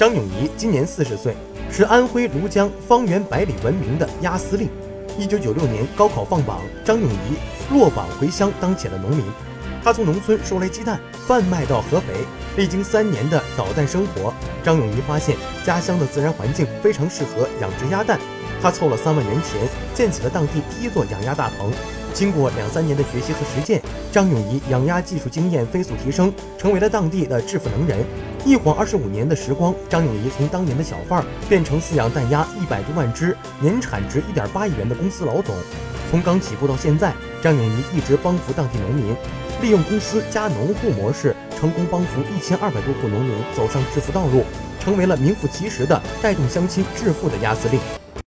张永仪今年四十岁，是安徽庐江方圆百里闻名的鸭司令。一九九六年高考放榜，张永仪落榜回乡当起了农民。他从农村收来鸡蛋，贩卖到合肥。历经三年的捣蛋生活，张永仪发现家乡的自然环境非常适合养殖鸭蛋。他凑了三万元钱，建起了当地第一座养鸭大棚。经过两三年的学习和实践，张永仪养鸭技术经验飞速提升，成为了当地的致富能人。一晃二十五年的时光，张永仪从当年的小贩儿变成饲养蛋鸭一百多万只、年产值一点八亿元的公司老总。从刚起步到现在，张永仪一直帮扶当地农民，利用公司加农户模式，成功帮扶一千二百多户农民走上致富道路，成为了名副其实的带动乡亲致富的鸭司令。